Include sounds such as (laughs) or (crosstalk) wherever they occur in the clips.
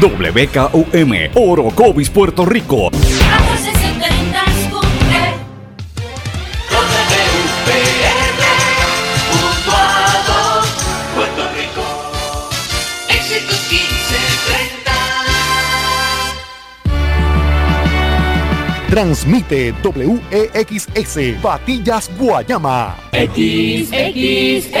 WKUM, Orocovis, Puerto Rico. Transmite WEXS Batillas Guayama. XXX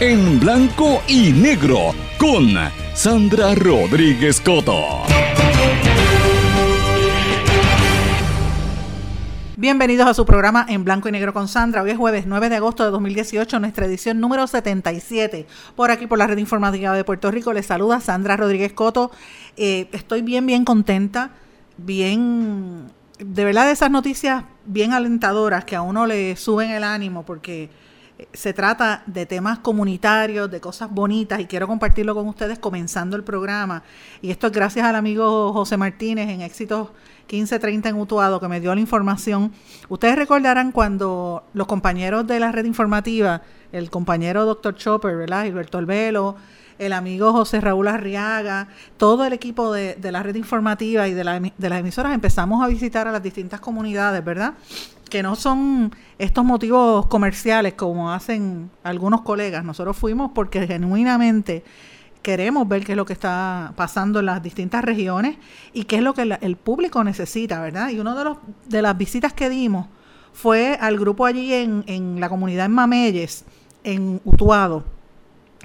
en blanco y negro con Sandra Rodríguez Coto. Bienvenidos a su programa en blanco y negro con Sandra. Hoy es jueves 9 de agosto de 2018, nuestra edición número 77. Por aquí, por la red informativa de Puerto Rico, les saluda Sandra Rodríguez Coto. Eh, estoy bien, bien contenta, bien, de verdad, de esas noticias bien alentadoras que a uno le suben el ánimo porque se trata de temas comunitarios, de cosas bonitas y quiero compartirlo con ustedes comenzando el programa. Y esto es gracias al amigo José Martínez en Éxitos 1530 en Utuado, que me dio la información. Ustedes recordarán cuando los compañeros de la red informativa, el compañero doctor Chopper, ¿verdad? Gilberto Albelo, el amigo José Raúl Arriaga, todo el equipo de, la red informativa y de, de las emisoras empezamos a visitar a las distintas comunidades, ¿verdad? Que no son estos motivos comerciales como hacen algunos colegas. Nosotros fuimos porque genuinamente queremos ver qué es lo que está pasando en las distintas regiones y qué es lo que el público necesita, ¿verdad? Y una de, los, de las visitas que dimos fue al grupo allí en, en la comunidad en Mameyes, en Utuado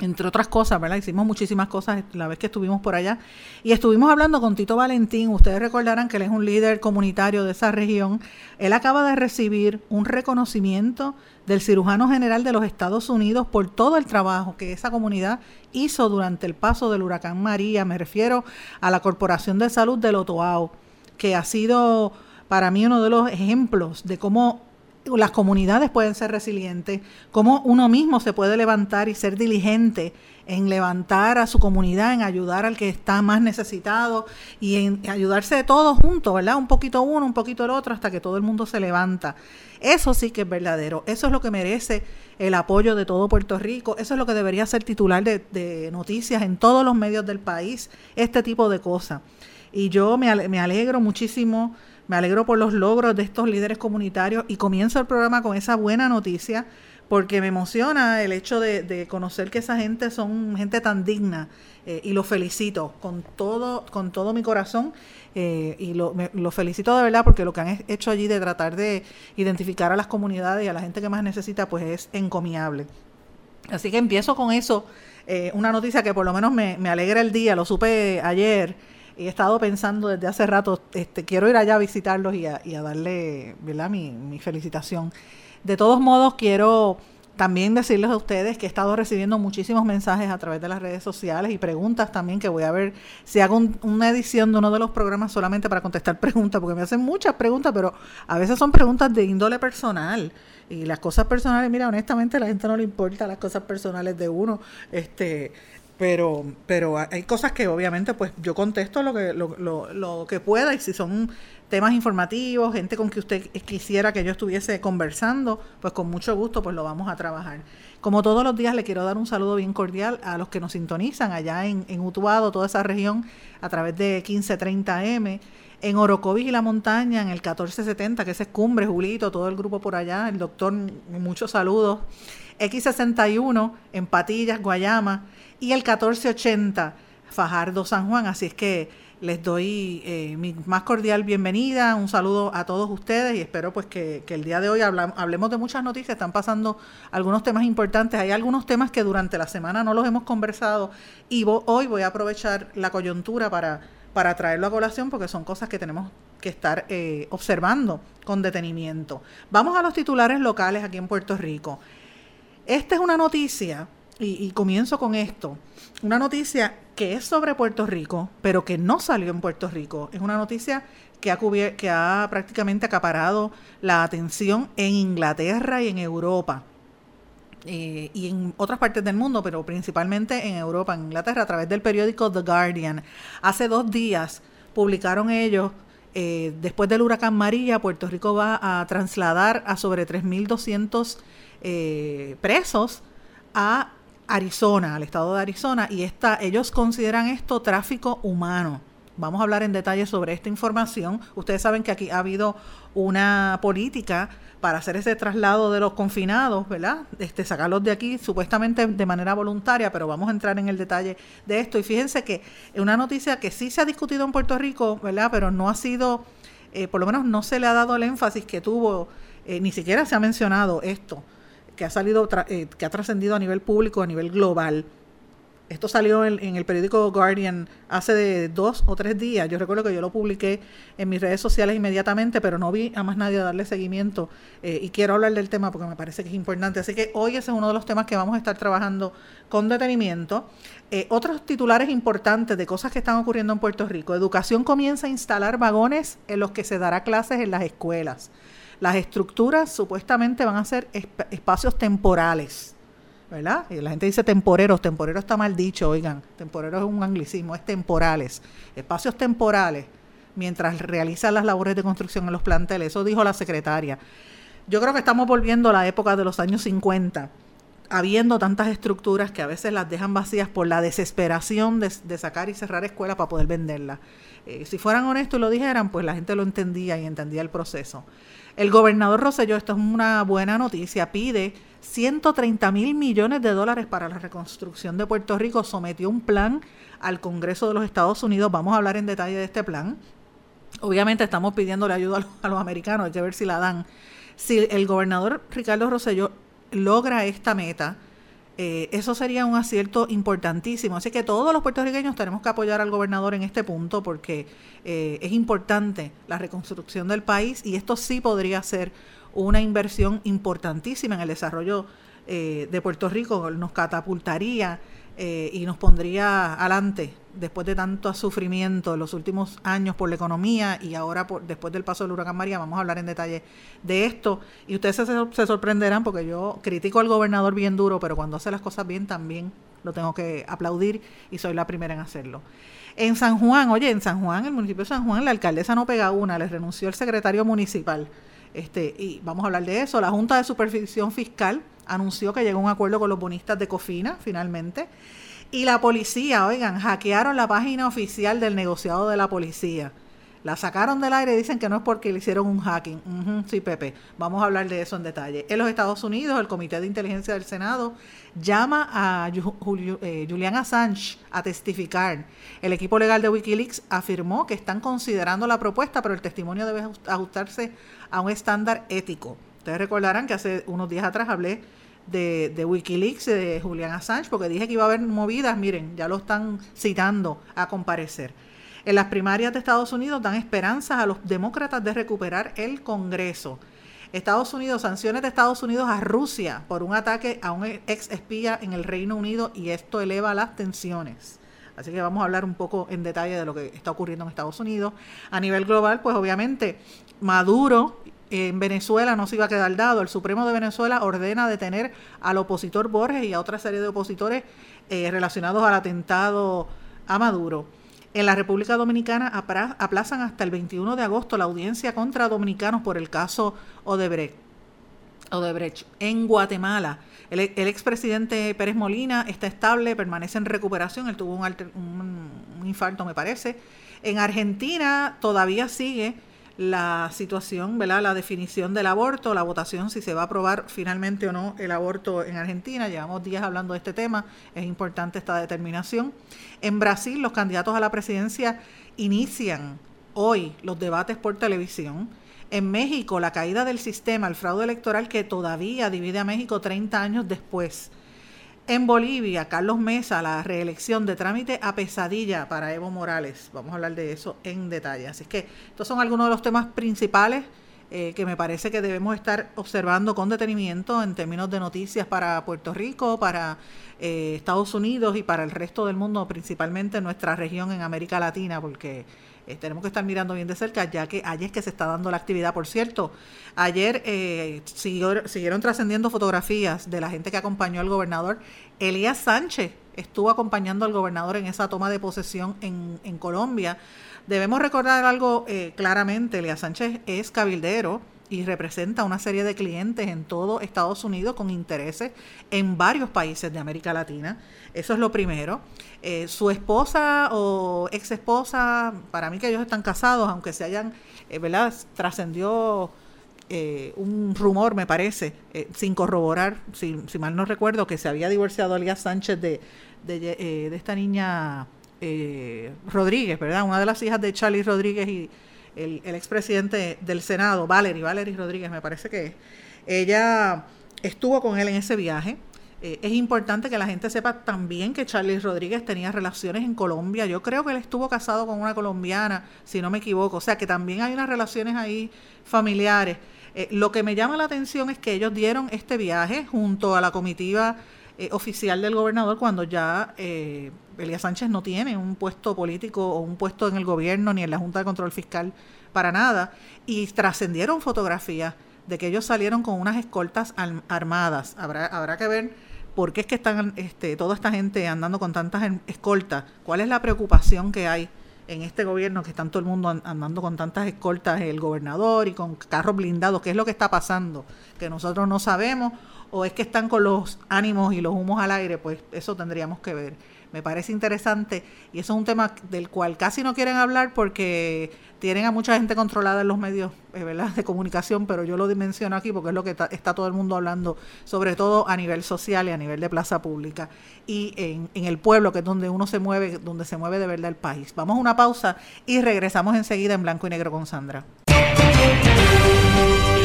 entre otras cosas, ¿verdad? Hicimos muchísimas cosas la vez que estuvimos por allá. Y estuvimos hablando con Tito Valentín. Ustedes recordarán que él es un líder comunitario de esa región. Él acaba de recibir un reconocimiento del cirujano general de los Estados Unidos por todo el trabajo que esa comunidad hizo durante el paso del huracán María. Me refiero a la Corporación de Salud del Otoao, que ha sido para mí uno de los ejemplos de cómo las comunidades pueden ser resilientes, cómo uno mismo se puede levantar y ser diligente en levantar a su comunidad, en ayudar al que está más necesitado y en ayudarse de todos juntos, ¿verdad? Un poquito uno, un poquito el otro, hasta que todo el mundo se levanta. Eso sí que es verdadero, eso es lo que merece el apoyo de todo Puerto Rico, eso es lo que debería ser titular de, noticias en todos los medios del país, este tipo de cosas. Y yo me, me alegro muchísimo me alegro por los logros de estos líderes comunitarios y comienzo el programa con esa buena noticia porque me emociona el hecho de, conocer que esa gente son gente tan digna eh, y los felicito con todo, con todo mi corazón eh, y lo, felicito de verdad porque lo que han hecho allí de tratar de identificar a las comunidades y a la gente que más necesita pues es encomiable. Así que empiezo con eso, eh, una noticia que por lo menos me, me alegra el día, lo supe ayer he estado pensando desde hace rato, este, quiero ir allá a visitarlos y a, darle ¿verdad? Mi, mi felicitación. De todos modos, quiero también decirles a ustedes que he estado recibiendo muchísimos mensajes a través de las redes sociales y preguntas también que voy a ver si hago una edición de uno de los programas solamente para contestar (laughs) preguntas, porque me hacen muchas preguntas, pero a veces son preguntas de índole personal. Y las cosas personales, mira, honestamente a la gente no le importa las cosas personales de uno. Este, pero pero hay cosas que obviamente pues yo contesto lo que lo, lo, lo, que pueda y si son temas informativos gente con que usted quisiera que yo estuviese conversando pues con mucho gusto pues lo vamos a trabajar. Como todos los días le quiero dar un saludo bien cordial a los que nos sintonizan allá en, en Utuado toda esa región a través de 1530M en Orocovis y la montaña en el 1470 que es Cumbre Julito todo el grupo por allá el doctor muchos saludos. X61 en Patillas Guayama y el 1480 Fajardo San Juan. Así es que les doy eh, mi más cordial bienvenida, un saludo a todos ustedes y espero pues que, el día de hoy hablemos de muchas noticias, están pasando algunos temas importantes, hay algunos temas que durante la semana no los hemos conversado y hoy voy a aprovechar la coyuntura para, para traerlo a colación porque son cosas que tenemos que estar eh, observando con detenimiento. Vamos a los titulares locales aquí en Puerto Rico. Esta es una noticia, y comienzo con esto, una noticia que es sobre Puerto Rico, pero que no salió en Puerto Rico. Es una noticia que ha, que ha prácticamente acaparado la atención en Inglaterra y en Europa. Eh, y en otras partes del mundo, pero principalmente en Europa, en Inglaterra, a través del periódico The Guardian. Hace dos días publicaron ellos, eh, después del huracán María, Puerto Rico va a trasladar a sobre 3.200 eh, presos a Arizona, al estado de Arizona, y esta, ellos consideran esto tráfico humano. Vamos a hablar en detalle sobre esta información. Ustedes saben que aquí ha habido una política para hacer ese traslado de los confinados, ¿verdad? Este, sacarlos de aquí supuestamente de manera voluntaria, pero vamos a entrar en el detalle de esto. Y fíjense que una noticia que sí se ha discutido en Puerto Rico, ¿verdad? Pero no ha sido, eh, por lo menos no se le ha dado el énfasis que tuvo, eh, ni siquiera se ha mencionado esto que ha salido, eh, que ha trascendido a nivel público, a nivel global. Esto salió en, el periódico Guardian hace de dos o tres días. Yo recuerdo que yo lo publiqué en mis redes sociales inmediatamente, pero no vi a más nadie darle seguimiento. Eh, y quiero hablar del tema porque me parece que es importante. Así que hoy ese es uno de los temas que vamos a estar trabajando con detenimiento. Eh, otros titulares importantes de cosas que están ocurriendo en Puerto Rico. Educación comienza a instalar vagones en los que se dará clases en las escuelas. Las estructuras supuestamente van a ser espacios temporales, ¿verdad? Y la gente dice temporeros, temporero está mal dicho, oigan, temporero es un anglicismo, es temporales, espacios temporales, mientras realizan las labores de construcción en los planteles, eso dijo la secretaria. Yo creo que estamos volviendo a la época de los años 50, habiendo tantas estructuras que a veces las dejan vacías por la desesperación de, sacar y cerrar escuelas para poder venderlas. Eh, si fueran honestos y lo dijeran, pues la gente lo entendía y entendía el proceso. El gobernador Rosselló, esto es una buena noticia, pide 130 mil millones de dólares para la reconstrucción de Puerto Rico, sometió un plan al Congreso de los Estados Unidos, vamos a hablar en detalle de este plan. Obviamente estamos pidiéndole ayuda a los, americanos, hay que ver si la dan. Si el gobernador Ricardo Rosselló logra esta meta, eh, eso sería un acierto importantísimo. Así que todos los puertorriqueños tenemos que apoyar al gobernador en este punto porque eh, es importante la reconstrucción del país y esto sí podría ser una inversión importantísima en el desarrollo eh, de Puerto Rico, nos catapultaría eh, y nos pondría adelante después de tanto sufrimiento en los últimos años por la economía y ahora por, después del paso del huracán María, vamos a hablar en detalle de esto. Y ustedes se, se sorprenderán porque yo critico al gobernador bien duro, pero cuando hace las cosas bien también lo tengo que aplaudir y soy la primera en hacerlo. En San Juan, oye, en San Juan, el municipio de San Juan, la alcaldesa no pega una, le renunció el secretario municipal. Este, y vamos a hablar de eso. La Junta de Supervisión Fiscal anunció que llegó a un acuerdo con los bonistas de Cofina, finalmente. Y la policía, oigan, hackearon la página oficial del negociado de la policía. La sacaron del aire y dicen que no es porque le hicieron un hacking. sí, Pepe, vamos a hablar de eso en detalle. En los Estados Unidos, el Comité de Inteligencia del Senado llama a eh, Julian Assange a testificar. El equipo legal de Wikileaks afirmó que están considerando la propuesta, pero el testimonio debe ajustarse a un estándar ético. Ustedes recordarán que hace unos días atrás hablé de, de, Wikileaks, de Julian Assange, porque dije que iba a haber movidas, miren, ya lo están citando a comparecer. En las primarias de Estados Unidos dan esperanzas a los demócratas de recuperar el Congreso. Estados Unidos, sanciones de Estados Unidos a Rusia por un ataque a un ex espía en el Reino Unido y esto eleva las tensiones. Así que vamos a hablar un poco en detalle de lo que está ocurriendo en Estados Unidos. A nivel global, pues obviamente Maduro en Venezuela no se iba a quedar dado. El Supremo de Venezuela ordena detener al opositor Borges y a otra serie de opositores eh, relacionados al atentado a Maduro. En la República Dominicana aplazan hasta el 21 de agosto la audiencia contra dominicanos por el caso Odebrecht. En Guatemala, el, expresidente Pérez Molina está estable, permanece en recuperación, él tuvo un, un infarto, me parece. En Argentina todavía sigue la situación, ¿verdad? La definición del aborto, la votación, si se va a aprobar finalmente o no el aborto en Argentina. Llevamos días hablando de este tema, es importante esta determinación. En Brasil, los candidatos a la presidencia inician hoy los debates por televisión. En México, la caída del sistema, el fraude electoral que todavía divide a México 30 años después. En Bolivia, Carlos Mesa, la reelección de trámite a pesadilla para Evo Morales. Vamos a hablar de eso en detalle. Así que estos son algunos de los temas principales eh, que me parece que debemos estar observando con detenimiento en términos de noticias para Puerto Rico, para eh, Estados Unidos y para el resto del mundo, principalmente en nuestra región en América Latina, porque eh, tenemos que estar mirando bien de cerca, ya que ayer es que se está dando la actividad. Por cierto, ayer eh, siguieron trascendiendo fotografías de la gente que acompañó al gobernador. Elías Sánchez estuvo acompañando al gobernador en esa toma de posesión en, en Colombia. Debemos recordar algo eh, claramente, Elías Sánchez es cabildero y representa una serie de clientes en todo Estados Unidos con intereses en varios países de América Latina. Eso es lo primero. Eh, su esposa o ex esposa, para mí que ellos están casados, aunque se hayan, eh, ¿verdad? Trascendió eh, un rumor, me parece, sin corroborar, si, si, mal no recuerdo, que se había divorciado Elías Sánchez de, de, de esta niña Rodríguez, ¿verdad? Una de las hijas de Charlie Rodríguez y el, el expresidente del Senado, Valerie, Valerie Rodríguez, me parece que es. Ella estuvo con él en ese viaje. Eh, es importante que la gente sepa también que Charlie Rodríguez tenía relaciones en Colombia. Yo creo que él estuvo casado con una colombiana, si no me equivoco. O sea que también hay unas relaciones ahí familiares. Eh, lo que me llama la atención es que ellos dieron este viaje junto a la comitiva eh, oficial del gobernador cuando ya eh, Elías Sánchez no tiene un puesto político o un puesto en el gobierno ni en la Junta de Control Fiscal para nada. Y trascendieron fotografías de que ellos salieron con unas escoltas armadas. Habrá, habrá que ver por qué es que están este, toda esta gente andando con tantas escoltas. ¿Cuál es la preocupación que hay? En este gobierno que están todo el mundo andando con tantas escoltas, el gobernador y con carros blindados, ¿qué es lo que está pasando? Que nosotros no sabemos o es que están con los ánimos y los humos al aire, pues eso tendríamos que ver. Me parece interesante y eso es un tema del cual casi no quieren hablar porque tienen a mucha gente controlada en los medios eh, ¿verdad? de comunicación, pero yo lo dimensiono aquí porque es lo que está, todo el mundo hablando, sobre todo a nivel social y a nivel de plaza pública y en, en el pueblo, que es donde uno se mueve, donde se mueve de verdad el país. Vamos a una pausa y regresamos enseguida en blanco y negro con Sandra.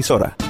emisora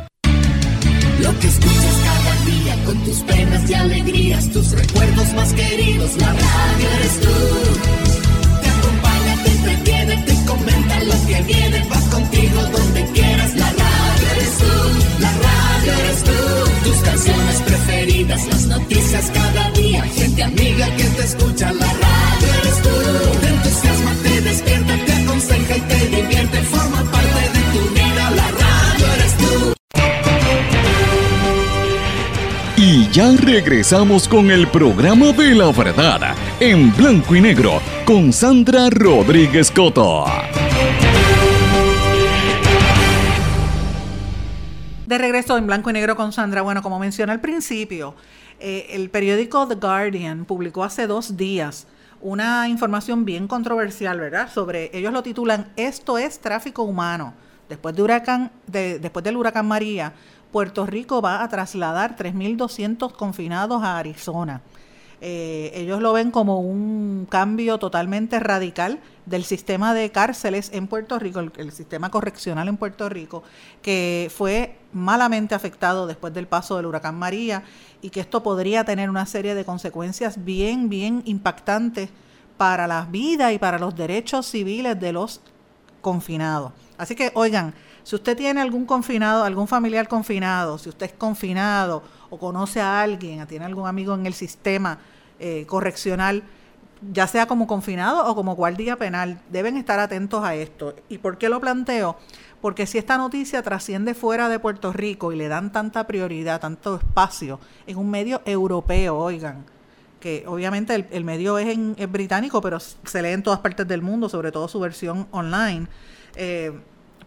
Tus recuerdos más queridos, la radio eres tú. Regresamos con el programa de la verdad, en blanco y negro, con Sandra Rodríguez Coto. De regreso en blanco y negro con Sandra. Bueno, como mencioné al principio, eh, el periódico The Guardian publicó hace dos días una información bien controversial, ¿verdad? Sobre, ellos lo titulan Esto es tráfico humano. Después, de huracán, de, después del huracán María, Puerto Rico va a trasladar 3.200 confinados a Arizona. Eh, ellos lo ven como un cambio totalmente radical del sistema de cárceles en Puerto Rico, el, el, sistema correccional en Puerto Rico, que fue malamente afectado después del paso del huracán María y que esto podría tener una serie de consecuencias bien, bien impactantes para la vida y para los derechos civiles de los confinados. Así que, oigan, si usted tiene algún confinado, algún familiar confinado, si usted es confinado o conoce a alguien, tiene algún amigo en el sistema eh, correccional, ya sea como confinado o como guardia penal, deben estar atentos a esto. ¿Y por qué lo planteo? Porque si esta noticia trasciende fuera de Puerto Rico y le dan tanta prioridad, tanto espacio en un medio europeo, oigan, que obviamente el, medio es, en, es británico, pero se lee en todas partes del mundo, sobre todo su versión online. Eh,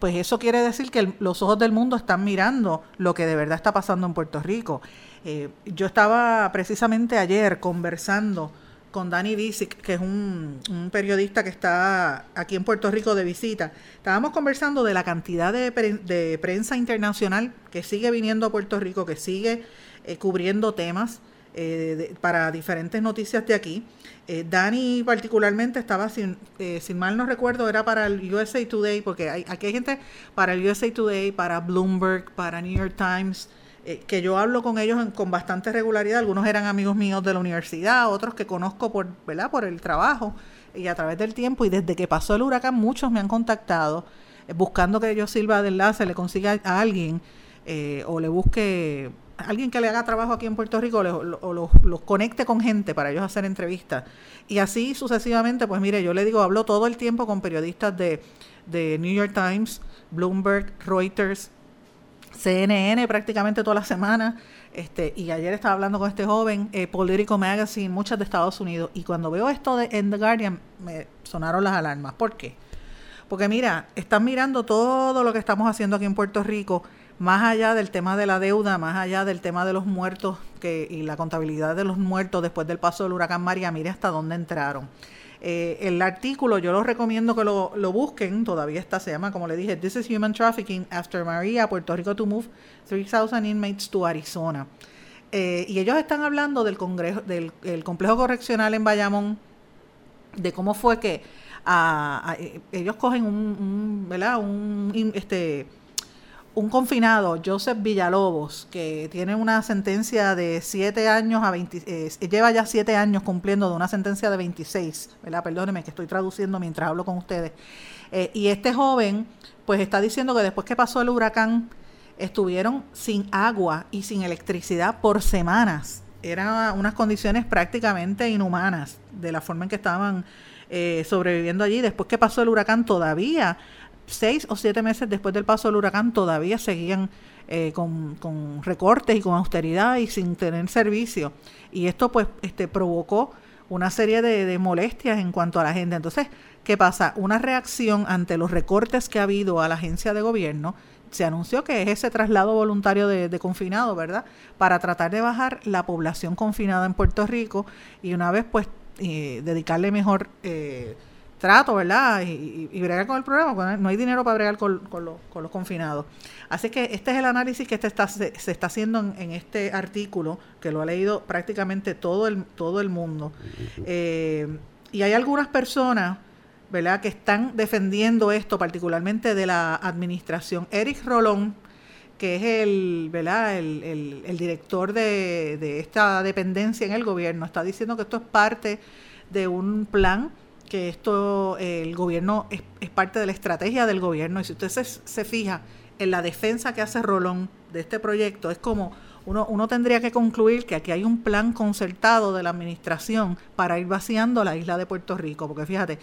pues eso quiere decir que los ojos del mundo están mirando lo que de verdad está pasando en Puerto Rico. Eh, yo estaba precisamente ayer conversando con Dani Disick, que es un, un, periodista que está aquí en Puerto Rico de visita. Estábamos conversando de la cantidad de, de prensa internacional que sigue viniendo a Puerto Rico, que sigue eh, cubriendo temas eh, de, para diferentes noticias de aquí. Eh, Dani particularmente estaba, sin, eh, sin mal no recuerdo, era para el USA Today, porque hay, aquí hay gente para el USA Today, para Bloomberg, para New York Times, eh, que yo hablo con ellos en, con bastante regularidad. Algunos eran amigos míos de la universidad, otros que conozco por, ¿verdad? por el trabajo y a través del tiempo. Y desde que pasó el huracán, muchos me han contactado buscando que yo sirva de enlace, le consiga a alguien o le busque alguien que le haga trabajo aquí en Puerto Rico o los, los conecte con gente para ellos hacer entrevistas. Y así sucesivamente, pues mire, yo le digo, hablo todo el tiempo con periodistas de, de New York Times, Bloomberg, Reuters, CNN prácticamente toda la semana. Este, y ayer estaba hablando con este joven, eh, Politico Magazine, muchas de Estados Unidos. Y cuando veo esto de, en The Guardian, me sonaron las alarmas. ¿Por qué? Porque mira, están mirando todo lo que estamos haciendo aquí en Puerto Rico más allá del tema de la deuda, más allá del tema de los muertos que, y la contabilidad de los muertos después del paso del huracán María, mire hasta dónde entraron. Eh, el artículo yo lo recomiendo que lo, lo, busquen, todavía está, se llama, como le dije, This is Human Trafficking After Maria, Puerto Rico to Move 3,000 Inmates to Arizona. Eh, y ellos están hablando del, congreso, del complejo correccional en Bayamón, de cómo fue que a, a, ellos cogen un, un ¿verdad? Un, este, un confinado, Joseph Villalobos, que tiene una sentencia de 7 años a 20, eh, lleva ya 7 años cumpliendo de una sentencia de 26, ¿verdad? Perdóneme que estoy traduciendo mientras hablo con ustedes. Eh, y este joven, pues está diciendo que después que pasó el huracán, estuvieron sin agua y sin electricidad por semanas. Eran unas condiciones prácticamente inhumanas de la forma en que estaban eh, sobreviviendo allí. Después que pasó el huracán, todavía seis o siete meses después del paso del huracán todavía seguían eh, con, con, recortes y con austeridad y sin tener servicio. Y esto pues este, provocó una serie de, molestias en cuanto a la gente. Entonces, ¿qué pasa? Una reacción ante los recortes que ha habido a la agencia de gobierno se anunció que es ese traslado voluntario de, de confinado, ¿verdad? Para tratar de bajar la población confinada en Puerto Rico y una vez pues eh, dedicarle mejor eh, trato, ¿verdad? Y, bregar con el problema, no hay dinero para bregar con, los confinados. Así que este es el análisis que está, se, está haciendo en, este artículo, que lo ha leído prácticamente todo el, todo el mundo. Eh, y hay algunas personas, ¿verdad?, que están defendiendo esto, particularmente de la administración. Eric Rolón, que es el, ¿verdad? el, director de esta dependencia en el gobierno, está diciendo que esto es parte de un plan que esto, el gobierno es, parte de la estrategia del gobierno. Y si usted se, fija en la defensa que hace Rolón de este proyecto, es como uno, uno tendría que concluir que aquí hay un plan concertado de la administración para ir vaciando la isla de Puerto Rico, porque fíjate,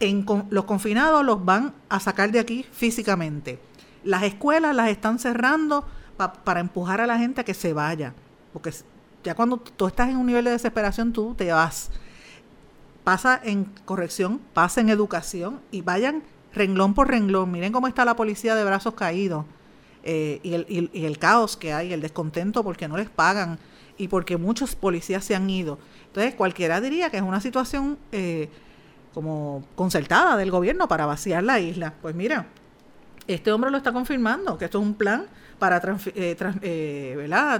en, los confinados los van a sacar de aquí físicamente. Las escuelas las están cerrando para empujar a la gente a que se vaya, porque ya cuando tú estás en un nivel de desesperación, tú te vas pasa en corrección, pasa en educación y vayan renglón por renglón. Miren cómo está la policía de brazos caídos eh, y, el, y, el, caos que hay, el descontento porque no les pagan y porque muchos policías se han ido. Entonces cualquiera diría que es una situación eh, como concertada del gobierno para vaciar la isla. Pues mira, este hombre lo está confirmando, que esto es un plan para eh,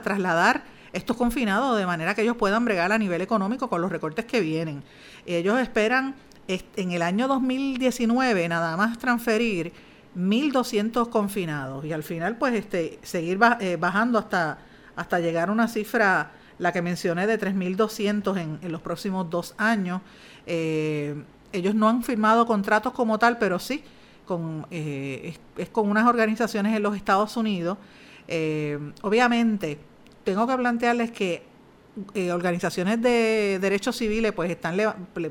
trasladar estos confinados de manera que ellos puedan bregar a nivel económico con los recortes que vienen. Ellos esperan en el año 2019 nada más transferir 1.200 confinados y al final pues este seguir eh, bajando hasta, hasta llegar a una cifra, la que mencioné, de 3.200 en, en los próximos dos años. Eh, ellos no han firmado contratos como tal, pero sí con, eh, es, con unas organizaciones en los Estados Unidos. obviamente, tengo que plantearles que eh, organizaciones de derechos civiles pues están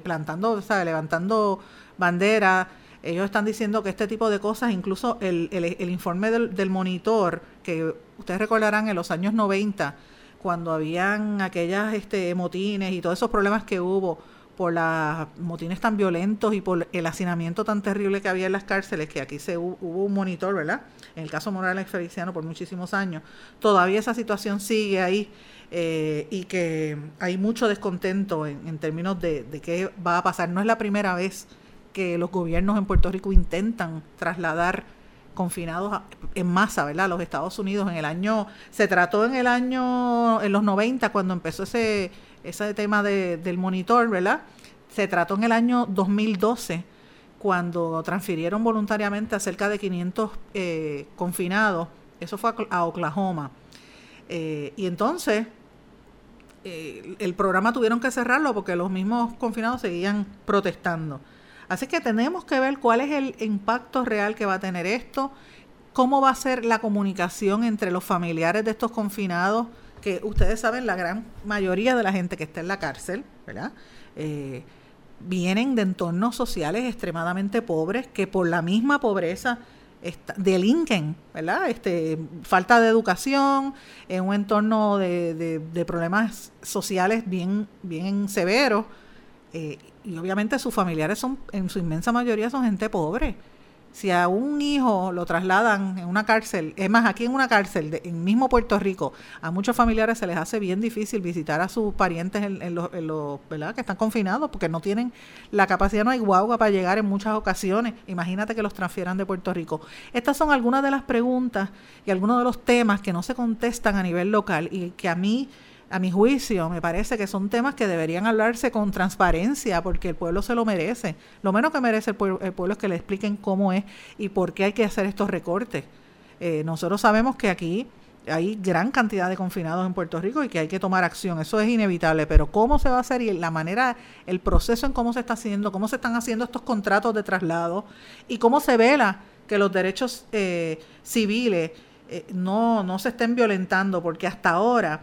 plantando, levantando banderas. Ellos están diciendo que este tipo de cosas, incluso el, el, informe del, del, monitor, que ustedes recordarán en los años 90, cuando habían aquellas este, motines y todos esos problemas que hubo por los motines tan violentos y por el hacinamiento tan terrible que había en las cárceles, que aquí se hubo, un monitor, ¿verdad? En el caso Morales Feliciano por muchísimos años, todavía esa situación sigue ahí eh, y que hay mucho descontento en, términos de, de, qué va a pasar. No es la primera vez que los gobiernos en Puerto Rico intentan trasladar confinados en masa, ¿verdad? Los Estados Unidos en el año, se trató en el año, en los 90, cuando empezó ese ese tema de, del monitor, ¿verdad? Se trató en el año 2012, cuando transfirieron voluntariamente a cerca de 500 eh, confinados. Eso fue a, Oklahoma. Eh, y entonces, eh, el programa tuvieron que cerrarlo porque los mismos confinados seguían protestando. Así que tenemos que ver cuál es el impacto real que va a tener esto, cómo va a ser la comunicación entre los familiares de estos confinados que ustedes saben, la gran mayoría de la gente que está en la cárcel, ¿verdad? Eh, vienen de entornos sociales extremadamente pobres que por la misma pobreza delinquen, ¿verdad? Este, falta de educación, en un entorno de, de, problemas sociales bien, bien severos, eh, y obviamente sus familiares son, en su inmensa mayoría son gente pobre si a un hijo lo trasladan en una cárcel, es más, aquí en una cárcel, de, en mismo Puerto Rico, a muchos familiares se les hace bien difícil visitar a sus parientes en, los, ¿verdad? que están confinados porque no tienen la capacidad, no hay guagua para llegar en muchas ocasiones. Imagínate que los transfieran de Puerto Rico. Estas son algunas de las preguntas y algunos de los temas que no se contestan a nivel local y que a mí a mi juicio, me parece que son temas que deberían hablarse con transparencia porque el pueblo se lo merece. Lo menos que merece el pueblo, es que le expliquen cómo es y por qué hay que hacer estos recortes. Eh, nosotros sabemos que aquí hay gran cantidad de confinados en Puerto Rico y que hay que tomar acción. Eso es inevitable, pero cómo se va a hacer y la manera, el proceso en cómo se está haciendo, cómo se están haciendo estos contratos de traslado y cómo se vela que los derechos eh, civiles eh, no, no se estén violentando, porque hasta ahora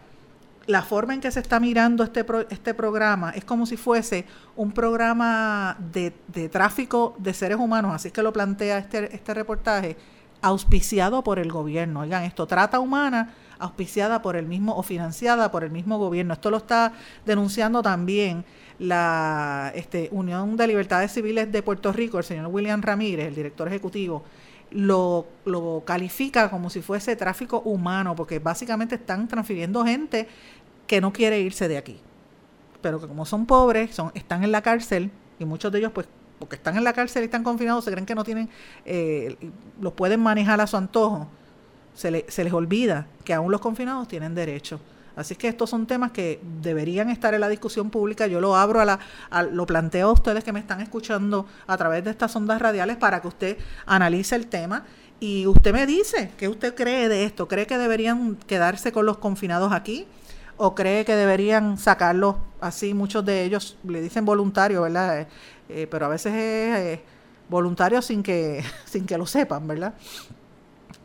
la forma en que se está mirando este, este programa es como si fuese un programa de, de, tráfico de seres humanos, así que lo plantea este, este reportaje, auspiciado por el gobierno. Oigan, esto trata humana, auspiciada por el mismo o financiada por el mismo gobierno. Esto lo está denunciando también la este, Unión de Libertades Civiles de Puerto Rico, el señor William Ramírez, el director ejecutivo, lo, lo califica como si fuese tráfico humano, porque básicamente están transfiriendo gente que no quiere irse de aquí. Pero que como son pobres, son, están en la cárcel, y muchos de ellos pues porque están en la cárcel y están confinados, se creen que no tienen, eh, los pueden manejar a su antojo, se, se les olvida que aún los confinados tienen derecho. Así que estos son temas que deberían estar en la discusión pública. Yo lo abro a la, lo planteo a ustedes que me están escuchando a través de estas ondas radiales para que usted analice el tema y usted me dice qué usted cree de esto. ¿Cree que deberían quedarse con los confinados aquí? ¿O cree que deberían sacarlos así? Muchos de ellos le dicen voluntario, ¿verdad? Eh, eh, pero a veces es eh, voluntario sin que, (laughs) sin que lo sepan, ¿verdad?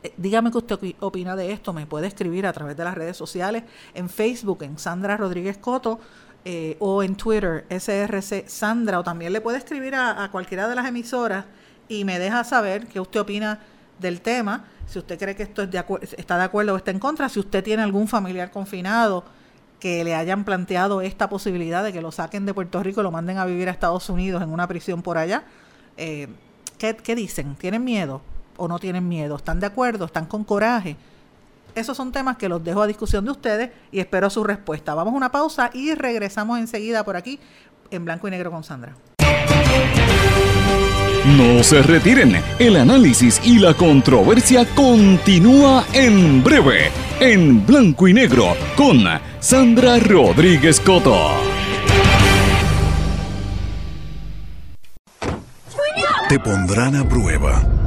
Eh, dígame qué usted opina de esto. Me puede escribir a través de las redes sociales, en Facebook, en Sandra Rodríguez Coto, eh, o en Twitter, SRC Sandra, o también le puede escribir a, cualquiera de las emisoras y me deja saber qué usted opina del tema, si usted cree que esto es de está de acuerdo o está en contra, si usted tiene algún familiar confinado que le hayan planteado esta posibilidad de que lo saquen de Puerto Rico y lo manden a vivir a Estados Unidos en una prisión por allá. Eh, ¿qué, ¿Qué dicen? ¿Tienen miedo? O no tienen miedo? ¿Están de acuerdo? ¿Están con coraje? Esos son temas que los dejo a discusión de ustedes y espero su respuesta. Vamos a una pausa y regresamos enseguida por aquí en blanco y negro con Sandra. No se retiren, el análisis y la controversia continúa en breve, en blanco y negro, con Sandra Rodríguez Coto. Te pondrán a prueba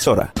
emisora.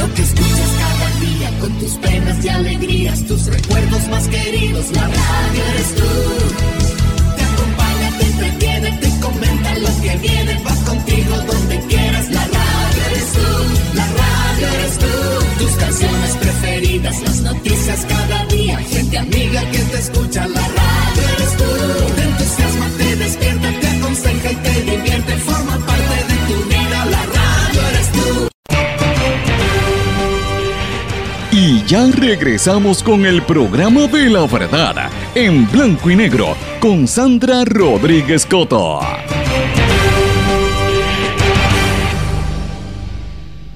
Lo que escuchas cada día con tus penas y alegrías, tus recuerdos más queridos, la radio eres tú. Ya regresamos con el programa de la verdad en blanco y negro con Sandra Rodríguez Coto.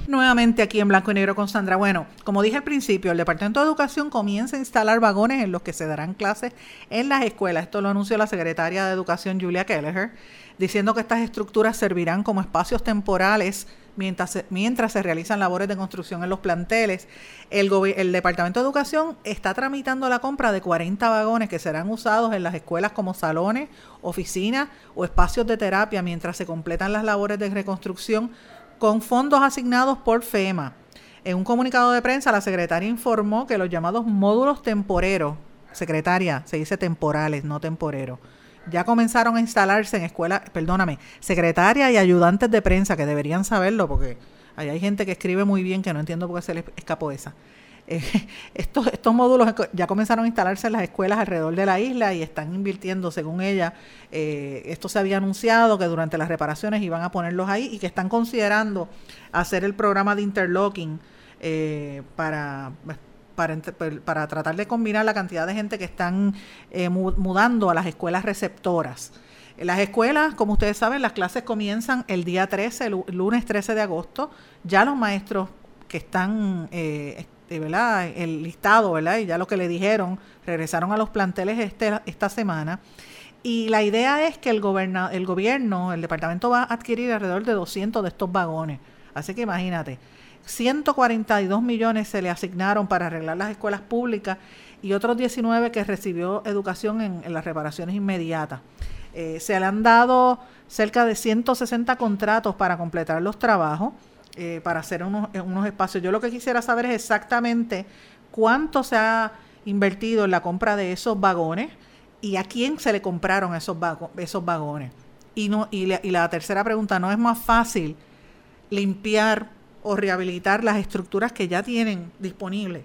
nuevamente aquí en Blanco y Negro con Sandra. Bueno, como dije al principio, el Departamento de Educación comienza a instalar vagones en los que se darán clases en las escuelas. Esto lo anunció la secretaria de Educación Julia Kelleher, diciendo que estas estructuras servirán como espacios temporales mientras se, mientras se realizan labores de construcción en los planteles. El, el Departamento de Educación está tramitando la compra de 40 vagones que serán usados en las escuelas como salones, oficinas o espacios de terapia mientras se completan las labores de reconstrucción con fondos asignados por FEMA. En un comunicado de prensa, la secretaria informó que los llamados módulos temporeros, secretaria, se dice temporales, no temporeros, ya comenzaron a instalarse en escuelas, perdóname, secretaria y ayudantes de prensa que deberían saberlo porque ahí hay gente que escribe muy bien que no entiendo por qué se les escapó esa. Eh, (laughs) estos, estos módulos ya comenzaron a instalarse en las escuelas alrededor de la isla y están invirtiendo, según ella, eh, esto se había anunciado que durante las reparaciones iban a ponerlos ahí y que están considerando hacer el programa de interlocking eh, para para, para tratar de combinar la cantidad de gente que están eh, mudando a las escuelas receptoras. En las escuelas, como ustedes saben, las clases comienzan el día 13, el lunes 13 de agosto. Ya los maestros que están, eh, este, ¿verdad? El listado. Y ya lo que le dijeron, regresaron a los planteles este, esta semana. Y la idea es que el, el gobierno, el departamento va a adquirir alrededor de 200 de estos vagones. Así que imagínate, 142 millones se le asignaron para arreglar las escuelas públicas y otros 19 que recibió educación en, las reparaciones inmediatas. Eh, se le han dado cerca de 160 contratos para completar los trabajos, eh, para hacer unos, unos espacios. Yo lo que quisiera saber es exactamente cuánto se ha invertido en la compra de esos vagones y a quién se le compraron esos, esos vagones. Y, no, y, y la tercera pregunta, ¿no es más fácil limpiar o rehabilitar las estructuras que ya tienen disponibles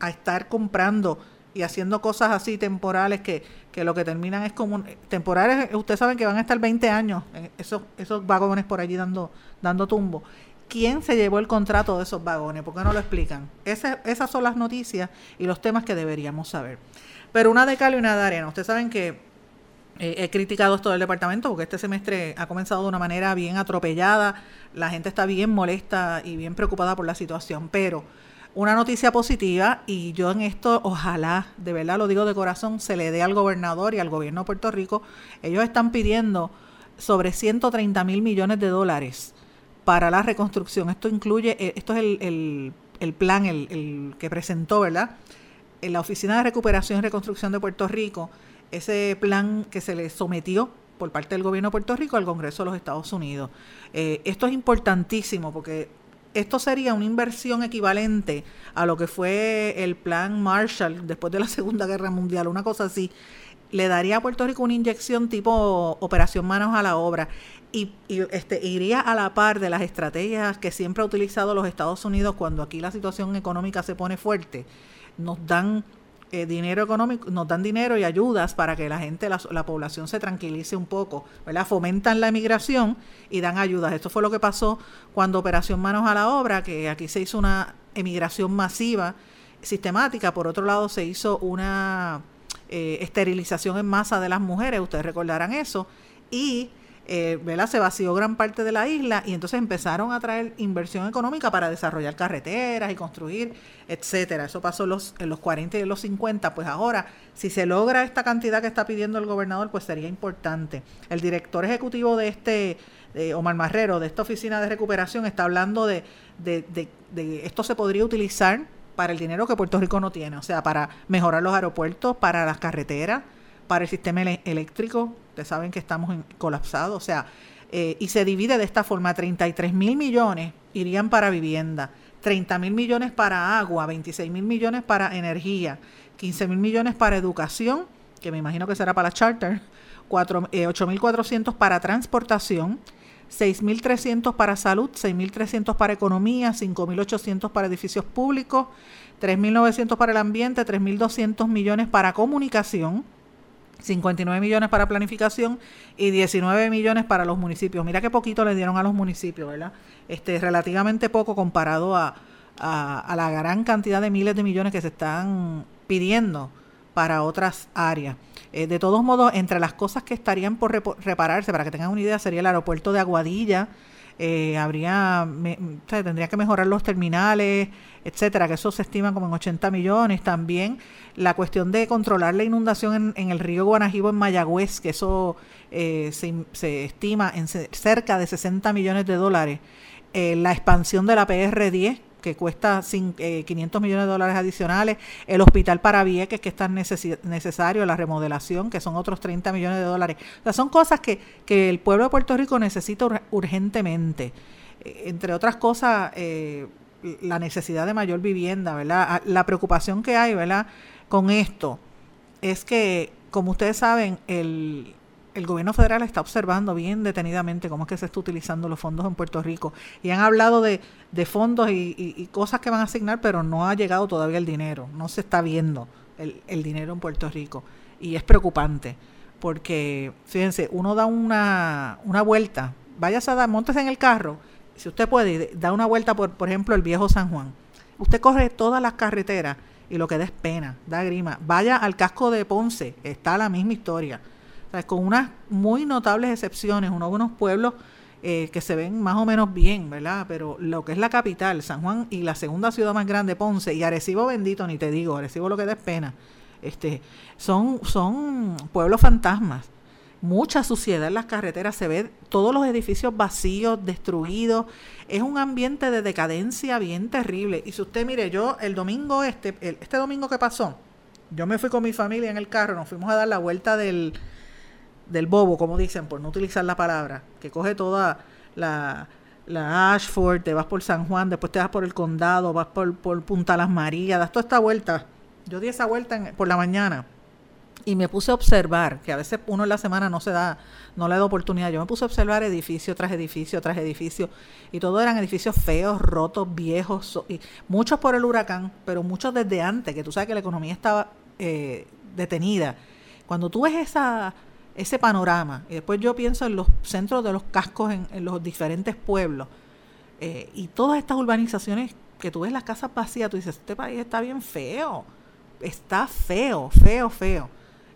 a estar comprando y haciendo cosas así temporales que, que lo que terminan es como temporales ustedes saben que van a estar 20 años eh, esos esos vagones por allí dando dando tumbo. Quién se llevó el contrato de esos vagones por qué no lo explican esas son las noticias y los temas que deberíamos saber. Pero una de cal y una de arena. Ustedes saben que he criticado esto del departamento porque este semestre ha comenzado de una manera bien atropellada, la gente está bien molesta y bien preocupada por la situación, pero una noticia positiva y yo en esto ojalá, de verdad lo digo de corazón, se le dé al gobernador y al gobierno de Puerto Rico, ellos están pidiendo sobre 130 mil millones de dólares para la reconstrucción. Esto incluye, eh, esto es el, el, plan, el, el que presentó, ¿verdad? En la Oficina de Recuperación y Reconstrucción de Puerto Rico ese plan que se le sometió por parte del gobierno de Puerto Rico al Congreso de los Estados Unidos. Eh, esto es importantísimo porque esto sería una inversión equivalente a lo que fue el plan Marshall después de la (laughs) Segunda Guerra Mundial, una cosa así. Le daría a Puerto Rico una inyección tipo operación manos a la obra y, este, iría a la par de las estrategias que siempre ha utilizado los Estados Unidos cuando aquí la situación económica se pone fuerte. Nos dan eh, dinero económico, nos dan dinero y ayudas para que la gente, la, la, población se tranquilice un poco, ¿verdad? Fomentan la emigración y dan ayudas. Esto fue lo que pasó cuando Operación Manos a la Obra, que aquí se hizo una emigración masiva, sistemática. Por otro lado, se hizo una eh, esterilización en masa de las mujeres, ustedes recordarán eso. Y eh, se vació gran parte de la isla y entonces empezaron a traer inversión económica para desarrollar carreteras y construir, etcétera. Eso pasó los, en los 40 y en los 50. Pues ahora, si se logra esta cantidad que está pidiendo el gobernador, pues sería importante. El director ejecutivo de este, Omar Marrero, de esta oficina de recuperación, está hablando de, de esto se podría utilizar para el dinero que Puerto Rico no tiene, o sea, para mejorar los aeropuertos, para las carreteras, para el sistema eléctrico. Ustedes saben que estamos colapsados, o sea, eh, y se divide de esta forma, 33 mil millones irían para vivienda, 30 mil millones para agua, 26 mil millones para energía, 15 mil millones para educación, que me imagino que será para charter, 8.400 eh, para transportación, 6.300 para salud, 6.300 para economía, 5.800 para edificios públicos, 3.900 para el ambiente, 3.200 millones para comunicación, 59 millones para planificación y 19 millones para los municipios. Mira qué poquito le dieron a los municipios, ¿verdad? Este, relativamente poco comparado a, a, la gran cantidad de miles de millones que se están pidiendo para otras áreas. Eh, de todos modos, entre las cosas que estarían por repararse, para que tengan una idea, sería el aeropuerto de Aguadilla, eh, habría, tendría que mejorar los terminales, etcétera, que eso se estima como en 80 millones. También la cuestión de controlar la inundación en, el río Guanajibo en Mayagüez, que eso eh, se, estima en cerca de 60 millones de dólares. Eh, la expansión de la PR10, que cuesta 500 eh, millones de dólares adicionales, el hospital para Vieques, que es tan necesario, la remodelación, que son otros 30 millones de dólares. O sea, son cosas que, que el pueblo de Puerto Rico necesita urgentemente. entre otras cosas, la necesidad de mayor vivienda, ¿verdad? Ah, la preocupación que hay, ¿verdad? Con esto es que, como ustedes saben, el, el gobierno federal está observando bien detenidamente cómo es que se está utilizando los fondos en Puerto Rico y han hablado de, fondos y, cosas que van a asignar, pero no ha llegado todavía el dinero, no se está viendo el, el dinero en Puerto Rico y es preocupante porque, fíjense, uno da una, una vuelta, váyase a dar, montes en el carro si usted puede, da una vuelta por, por ejemplo, el viejo San Juan. Usted corre todas las carreteras y lo que da es pena, da grima. Vaya al casco de Ponce, está la misma historia. Con unas muy notables excepciones, unos, unos pueblos eh, que se ven más o menos bien, ¿verdad? Pero lo que es la capital, San Juan, y la segunda ciudad más grande, Ponce, y Arecibo bendito, ni te digo, Arecibo lo que da pena. Este, son, son pueblos fantasmas mucha suciedad en las carreteras, se ve todos los edificios vacíos, destruidos, es un ambiente de decadencia bien terrible. Y si usted mire, yo el domingo este, este domingo que pasó, yo me fui con mi familia en el carro, nos fuimos a dar la vuelta del, del bobo, como dicen, por no utilizar la palabra, que coge toda la, la Ashford, te vas por San Juan, después te vas por el condado, vas por, por Punta Las Marías, das toda esta vuelta. Yo di esa vuelta por la mañana y me puse a observar, que a veces uno en la semana no se da, no le da oportunidad, yo me puse a observar edificio tras edificio tras edificio, y todos eran edificios feos, rotos, viejos, y muchos por el huracán, pero muchos desde antes, que tú sabes que la economía estaba eh, detenida. Cuando tú ves esa, ese panorama, y después yo pienso en los centros de los cascos en, los diferentes pueblos, eh, y todas estas urbanizaciones que tú ves las casas vacías, tú dices, este país está bien feo, está feo, feo, feo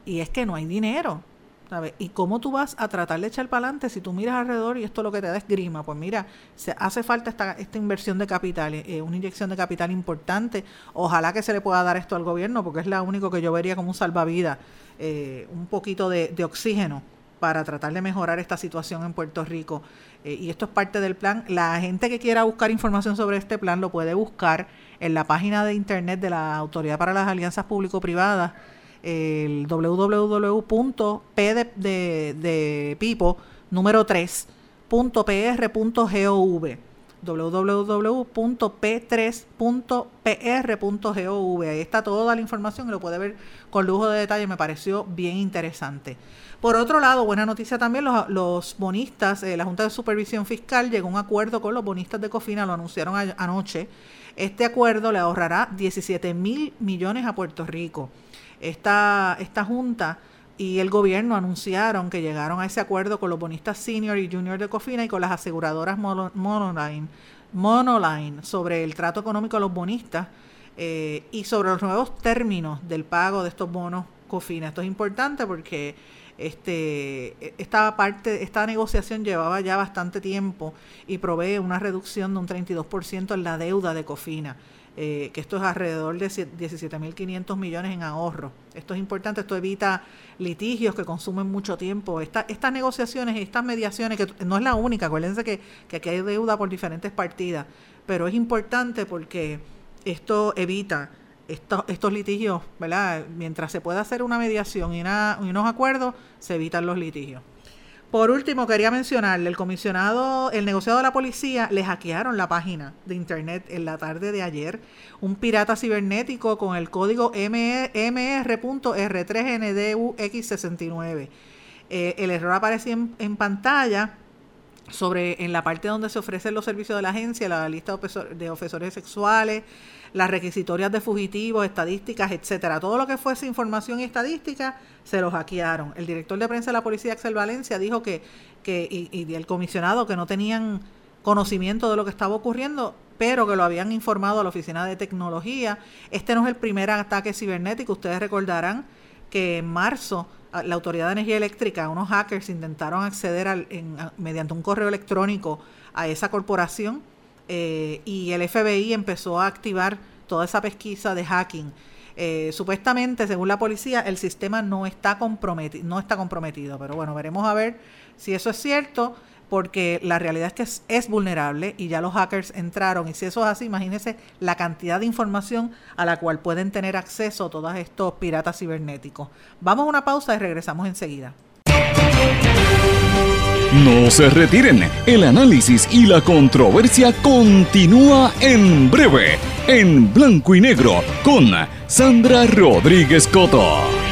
y es que no hay dinero. ¿Y cómo tú vas a tratar de echar para adelante si tú miras alrededor y esto lo que te da es grima? Pues mira, se hace falta esta, esta inversión de capital, eh, una inyección de capital importante. Ojalá que se le pueda dar esto al gobierno, porque es la único que yo vería como un salvavidas, eh, un poquito de, oxígeno para tratar de mejorar esta situación en Puerto Rico. Eh, y esto es parte del plan. La gente que quiera buscar información sobre este plan lo puede buscar en la página de internet de la Autoridad para las Alianzas Público-Privadas el www.p de, pipo número 3.pr.gov www.p3.pr.gov. Ahí está toda la información y lo puede ver con lujo de detalle. Me pareció bien interesante. Por otro lado, buena noticia también, los, bonistas, eh, la Junta de Supervisión Fiscal llegó a un acuerdo con los bonistas de Cofina, lo anunciaron anoche. Este acuerdo le ahorrará 17 mil millones a Puerto Rico esta, esta junta y el gobierno anunciaron que llegaron a ese acuerdo con los bonistas senior y junior de Cofina y con las aseguradoras Monoline, Monoline sobre el trato económico de los bonistas eh, y sobre los nuevos términos del pago de estos bonos Cofina. Esto es importante porque este, esta parte, esta negociación llevaba ya bastante tiempo y provee una reducción de un 32% en la deuda de Cofina. Eh, que esto es alrededor de 17.500 millones en ahorro. Esto es importante, esto evita litigios que consumen mucho tiempo. Esta, estas negociaciones, estas mediaciones, que no es la única, acuérdense que, que aquí hay deuda por diferentes partidas, pero es importante porque esto evita estos, estos litigios, ¿verdad? Mientras se pueda hacer una mediación y, y unos acuerdos, se evitan los litigios. Por último, quería mencionarle, el comisionado, el negociado de la policía, le hackearon la página de internet en la tarde de ayer. Un pirata cibernético con el código MR.R3NDUX69. Eh, el error aparece en, en, pantalla sobre en la parte donde se ofrecen los servicios de la agencia, la lista de ofensores sexuales, las requisitorias de fugitivos, estadísticas, etcétera. Todo lo que fuese información y estadística se los hackearon. El director de prensa de la policía, Axel Valencia, dijo que, que y, y el comisionado que no tenían conocimiento de lo que estaba ocurriendo, pero que lo habían informado a la Oficina de Tecnología. Este no es el primer ataque cibernético. Ustedes recordarán que en marzo la Autoridad de Energía Eléctrica, unos hackers intentaron acceder al, mediante un correo electrónico a esa corporación eh, y el FBI empezó a activar toda esa pesquisa de hacking. Eh, supuestamente, según la policía, el sistema no está, comprometido, no está comprometido, pero bueno, veremos a ver si eso es cierto, porque la realidad es que es, vulnerable y ya los hackers entraron. Y si eso es así, imagínense la cantidad de información a la cual pueden tener acceso todos estos piratas cibernéticos. Vamos a una pausa y regresamos enseguida. No se retiren, el análisis y la controversia continúa en breve, en blanco y negro, con Sandra Rodríguez Coto.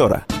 Мансора.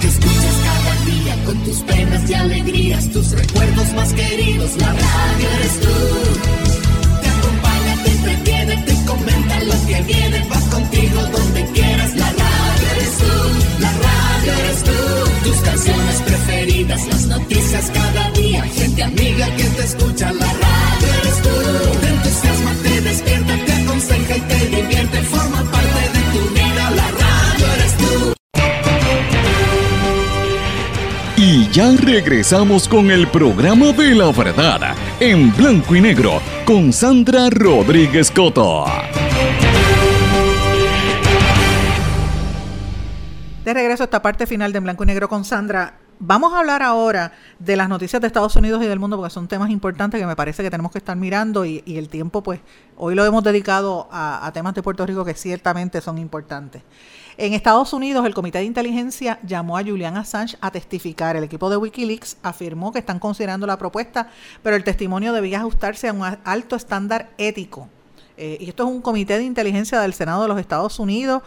Que escuchas cada día con tus penas y alegrías, tus recuerdos más queridos, la radio eres tú. Te acompaña, te entretiene, te comenta lo que viene, vas contigo donde quieras, la radio eres tú, la radio eres tú. Tus canciones preferidas, las noticias cada día, gente amiga que te escucha, la radio eres tú. Te entusiasma, te despierta, te aconseja y te divierte, forma ya regresamos con el programa de la verdad, en blanco y negro, con Sandra Rodríguez Coto. De regreso a esta parte final de En Blanco y Negro con Sandra. Vamos a hablar ahora de las noticias de Estados Unidos y del mundo porque son temas importantes que me parece que tenemos que estar mirando y, el tiempo, pues, hoy lo hemos dedicado a temas de Puerto Rico que ciertamente son importantes. En Estados Unidos, el Comité de Inteligencia llamó a Julian Assange a testificar. El equipo de Wikileaks afirmó que están considerando la propuesta, pero el testimonio debía ajustarse a un alto estándar ético. Eh, y esto es un comité de inteligencia del Senado de los Estados Unidos.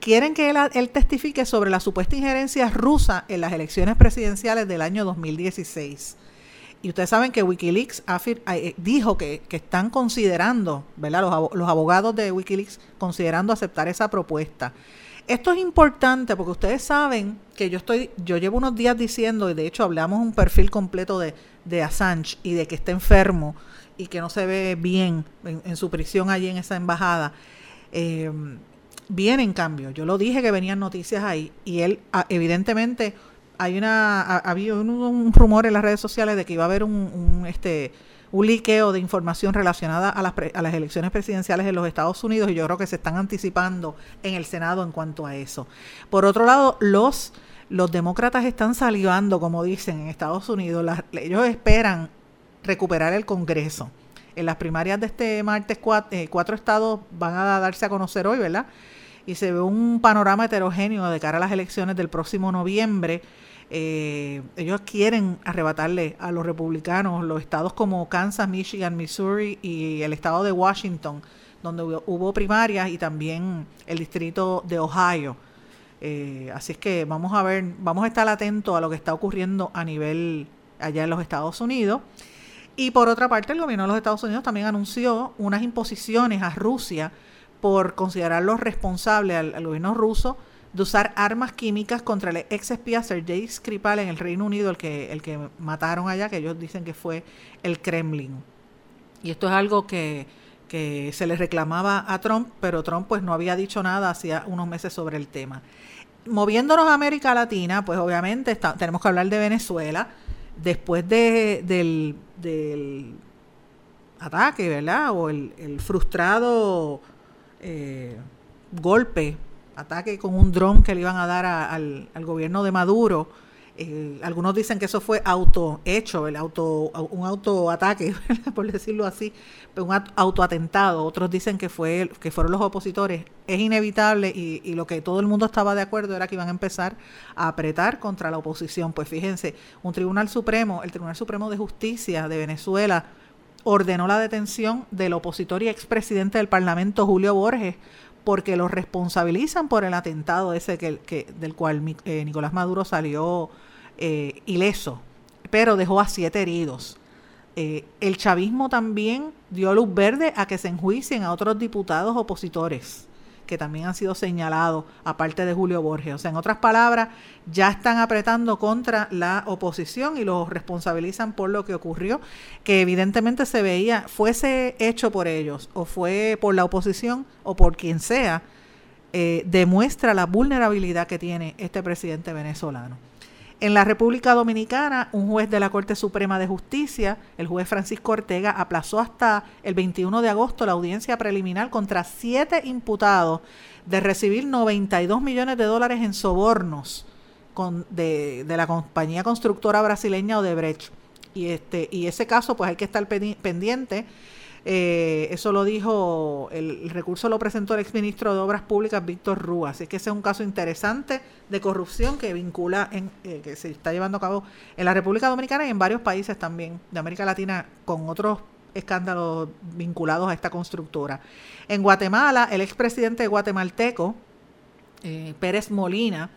Quieren que él, testifique sobre la supuesta injerencia rusa en las elecciones presidenciales del año 2016. Y ustedes saben que Wikileaks eh, dijo que, que, están considerando, ¿verdad? Los, abogados de Wikileaks considerando aceptar esa propuesta. Esto es importante porque ustedes saben que yo estoy, yo llevo unos días diciendo, y de hecho hablamos un perfil completo de, de Assange y de que está enfermo y que no se ve bien en, su prisión allí en esa embajada. Eh, viene en cambio, yo lo dije que venían noticias ahí y él evidentemente hay una había un, rumor en las redes sociales de que iba a haber un, este un liqueo de información relacionada a las, a las elecciones presidenciales en los Estados Unidos y yo creo que se están anticipando en el Senado en cuanto a eso. Por otro lado, los los demócratas están salivando, como dicen en Estados Unidos, ellos esperan recuperar el Congreso. En las primarias de este martes, eh, cuatro, estados van a darse a conocer hoy, ¿verdad? Y se ve un panorama heterogéneo de cara a las elecciones del próximo noviembre. Eh, ellos quieren arrebatarle a los republicanos los estados como Kansas, Michigan, Missouri y el estado de Washington, donde hubo primarias, y también el distrito de Ohio. Eh, así es que vamos a ver, vamos a estar atentos a lo que está ocurriendo a nivel allá en los Estados Unidos. Y por otra parte, el gobierno de los Estados Unidos también anunció unas imposiciones a Rusia por considerarlo responsable al, gobierno ruso de usar armas químicas contra el ex espía Sergei Skripal en el Reino Unido, el que, el que mataron allá, que ellos dicen que fue el Kremlin. Y esto es algo que, que se le reclamaba a Trump, pero Trump pues no había dicho nada hacía unos meses sobre el tema. Moviéndonos a América Latina, pues obviamente tenemos que hablar de Venezuela después de, del, del ataque, ¿verdad? O el, frustrado eh, golpe, ataque con un dron que le iban a dar al, al, gobierno de Maduro. Eh, algunos dicen que eso fue auto hecho, el auto, un autoataque, (laughs) por decirlo así, un autoatentado. Otros dicen que fue que fueron los opositores. Es inevitable y, y, lo que todo el mundo estaba de acuerdo era que iban a empezar a apretar contra la oposición. Pues fíjense, un tribunal supremo, el Tribunal Supremo de Justicia de Venezuela, ordenó la detención del opositor y expresidente del Parlamento, Julio Borges, porque lo responsabilizan por el atentado ese que, que del cual eh, Nicolás Maduro salió eh, ileso, pero dejó a siete heridos. Eh, el chavismo también dio luz verde a que se enjuicien a otros diputados opositores que también han sido señalados, aparte de Julio Borges. O sea, en otras palabras, ya están apretando contra la oposición y los responsabilizan por lo que ocurrió, que evidentemente se veía, fuese hecho por ellos o fue por la oposición o por quien sea, eh, demuestra la vulnerabilidad que tiene este presidente venezolano. En la República Dominicana, un juez de la Corte Suprema de Justicia, el juez Francisco Ortega, aplazó hasta el 21 de agosto la audiencia preliminar contra siete imputados de recibir 92 millones de dólares en sobornos de, de la compañía constructora brasileña Odebrecht. Y, este, y ese caso, pues hay que estar pendiente eh, eso lo dijo, el, recurso lo presentó el exministro de Obras Públicas, Víctor Rúa. Así que ese es un caso interesante de corrupción que vincula, en, eh, que se está llevando a cabo en la República Dominicana y en varios países también de América Latina con otros escándalos vinculados a esta constructora. En Guatemala, el expresidente guatemalteco, eh, Pérez Molina,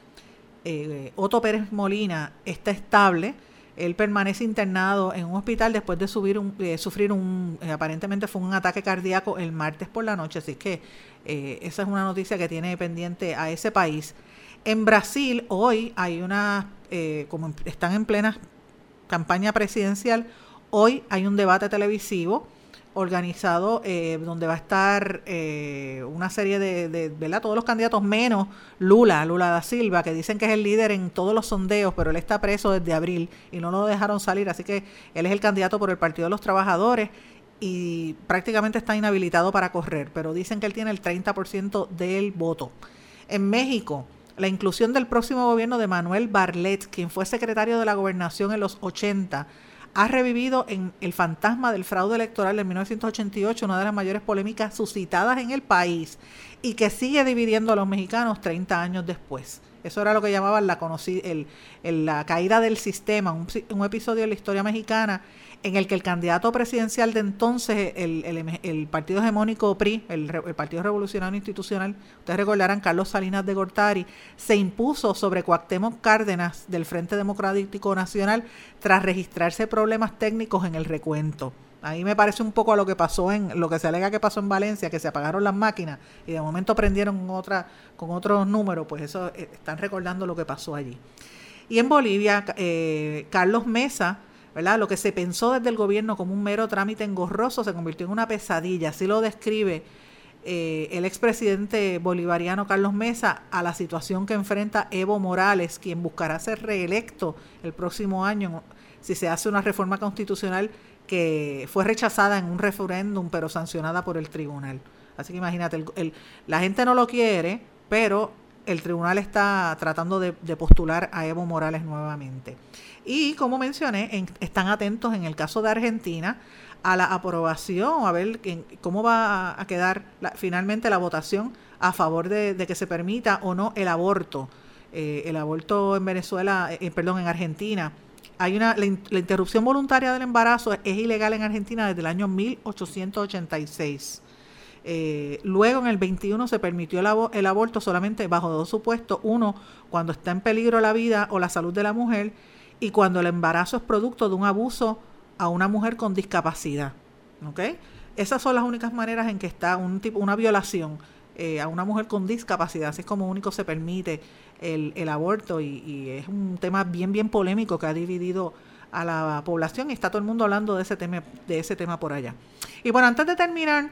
Otto Pérez Molina, está estable él permanece internado en un hospital después de subir un, eh, sufrir un, eh, aparentemente fue un ataque cardíaco el martes por la noche, así que eh, esa es una noticia que tiene pendiente a ese país. En Brasil hoy hay una, como están en plena campaña presidencial, hoy hay un debate televisivo organizado eh, donde va a estar eh, una serie de, de, ¿verdad? Todos los candidatos menos Lula, Lula da Silva, que dicen que es el líder en todos los sondeos, pero él está preso desde abril y no lo dejaron salir, así que él es el candidato por el Partido de los Trabajadores y prácticamente está inhabilitado para correr, pero dicen que él tiene el 30% del voto. En México, la inclusión del próximo gobierno de Manuel Barlet, quien fue secretario de la gobernación en los 80, ha revivido en el fantasma del fraude electoral de 1988, una de las mayores polémicas suscitadas en el país y que sigue dividiendo a los mexicanos 30 años después. Eso era lo que llamaban la, el, la caída del sistema, un, un episodio de la historia mexicana en el que el candidato presidencial de entonces, el, partido hegemónico PRI, el, Partido Revolucionario Institucional, ustedes recordarán, Carlos Salinas de Gortari, se impuso sobre Cuauhtémoc Cárdenas del Frente Democrático Nacional tras registrarse problemas técnicos en el recuento. Ahí me parece un poco a lo que pasó en, lo que se alega que pasó en Valencia, que se apagaron las máquinas y de momento prendieron otra, con otros números, pues eso eh, están recordando lo que pasó allí. Y en Bolivia, eh, Carlos Mesa, lo que se pensó desde el gobierno como un mero trámite engorroso se convirtió en una pesadilla, así lo describe eh, el expresidente bolivariano Carlos Mesa a la situación que enfrenta Evo Morales, quien buscará ser reelecto el próximo año si se hace una reforma constitucional que fue rechazada en un referéndum pero sancionada por el tribunal. Así que imagínate, la gente no lo quiere, pero el tribunal está tratando de, postular a Evo Morales nuevamente. Y como mencioné, están atentos en el caso de Argentina a la aprobación, a ver cómo va a quedar finalmente la votación a favor de, que se permita o no el aborto. Eh, el aborto en Venezuela, eh, perdón, en Argentina. Hay una, la, interrupción voluntaria del embarazo es, ilegal en Argentina desde el año 1886. Eh, luego en el 21 se permitió el, aborto solamente bajo dos supuestos. Uno, cuando está en peligro la vida o la salud de la mujer y cuando el embarazo es producto de un abuso a una mujer con discapacidad. ¿Ok? Esas son las únicas maneras en que está un tipo, una violación eh, a una mujer con discapacidad. Así es como único se permite el, aborto y, y, es un tema bien, bien polémico que ha dividido a la población y está todo el mundo hablando de ese tema, de ese tema por allá. Y bueno, antes de terminar,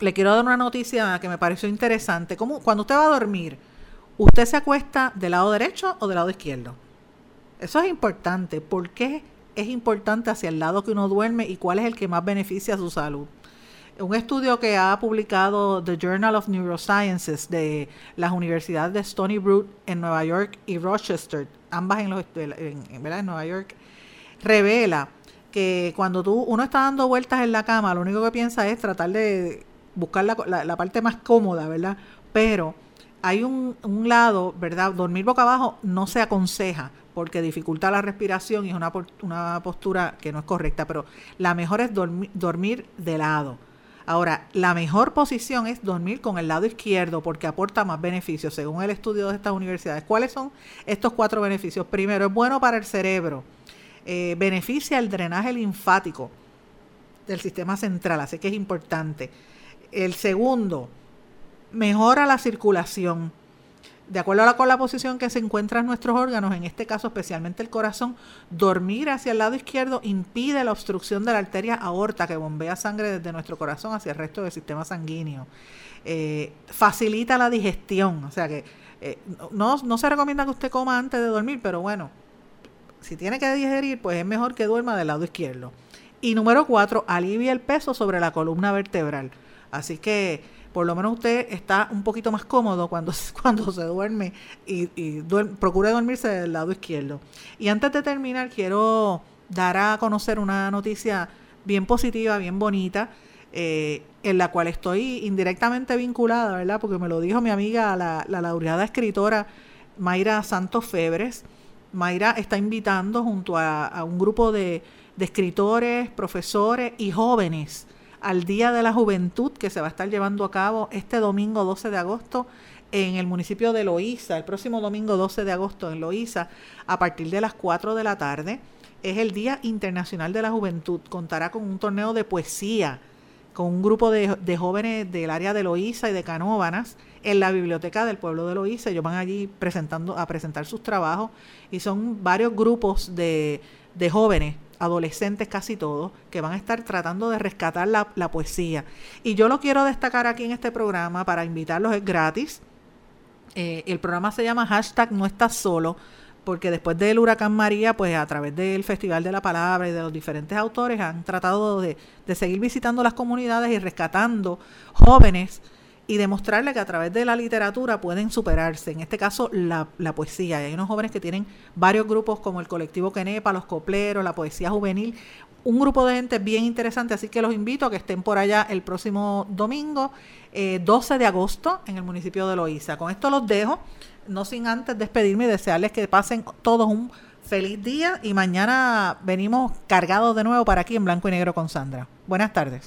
le quiero dar una noticia que me pareció interesante. Como cuando usted va a dormir, ¿usted se acuesta del lado derecho o del lado izquierdo? Eso es importante. ¿Por qué es importante hacia el lado que uno duerme y cuál es el que más beneficia a su salud? Un estudio que ha publicado The Journal of Neurosciences de las universidades de Stony Brook en Nueva York y Rochester, ambas en, los, en, Nueva York, revela que cuando tú, uno está dando vueltas en la cama, lo único que piensa es tratar de buscar la, la, parte más cómoda, ¿verdad? Pero hay un, un, lado, ¿verdad? Dormir boca abajo no se aconseja porque dificulta la respiración y es una, una postura que no es correcta, pero la mejor es dormir, dormir de lado. Ahora, la mejor posición es dormir con el lado izquierdo porque aporta más beneficios, según el estudio de estas universidades. ¿Cuáles son estos cuatro beneficios? Primero, es bueno para el cerebro, eh, beneficia el drenaje linfático del sistema central, así que es importante. El segundo, mejora la circulación. De acuerdo a la, con la posición que se encuentran nuestros órganos, en este caso especialmente el corazón, dormir hacia el lado izquierdo impide la obstrucción de la arteria aorta que bombea sangre desde nuestro corazón hacia el resto del sistema sanguíneo. Eh, facilita la digestión, o sea que eh, no, no se recomienda que usted coma antes de dormir, pero bueno, si tiene que digerir, pues es mejor que duerma del lado izquierdo. Y número cuatro, alivia el peso sobre la columna vertebral. Así que por lo menos usted está un poquito más cómodo cuando, (laughs) cuando se duerme y, y procure dormirse del lado izquierdo. Y antes de terminar, quiero dar a conocer una noticia bien positiva, bien bonita, eh, en la cual estoy indirectamente vinculada, ¿verdad? Porque me lo dijo mi amiga, la, la laureada escritora Mayra Santos Febres. Mayra está invitando junto a, un grupo de escritores, profesores y jóvenes al Día de la Juventud que se va a estar llevando a cabo este domingo 12 de agosto en el municipio de Loíza, el próximo domingo 12 de agosto en Loíza, a partir de las 4 de la tarde. Es el Día Internacional de la Juventud. Contará con un torneo de poesía, con un grupo de, jóvenes del área de Loíza y de Canóvanas en la biblioteca del pueblo de Loíza. Ellos van allí presentando, a presentar sus trabajos y son varios grupos de, de jóvenes adolescentes casi todos, que van a estar tratando de rescatar la, poesía. Y yo lo quiero destacar aquí en este programa para invitarlos, es gratis. Eh, el programa se llama hashtag no estás solo, porque después del huracán María, pues a través del Festival de la Palabra y de los diferentes autores han tratado de, de seguir visitando las comunidades y rescatando jóvenes y demostrarle que a través de la literatura pueden superarse, en este caso la, la poesía. hay unos jóvenes que tienen varios grupos como el colectivo Quenepa, los copleros, la poesía juvenil, un grupo de gente bien interesante, así que los invito a que estén por allá el próximo domingo, 12 eh, de agosto, en el municipio de Loíza. Con esto los dejo, no sin antes despedirme y desearles que pasen todos un feliz día y mañana venimos cargados de nuevo para aquí en Blanco y Negro con Sandra. Buenas tardes.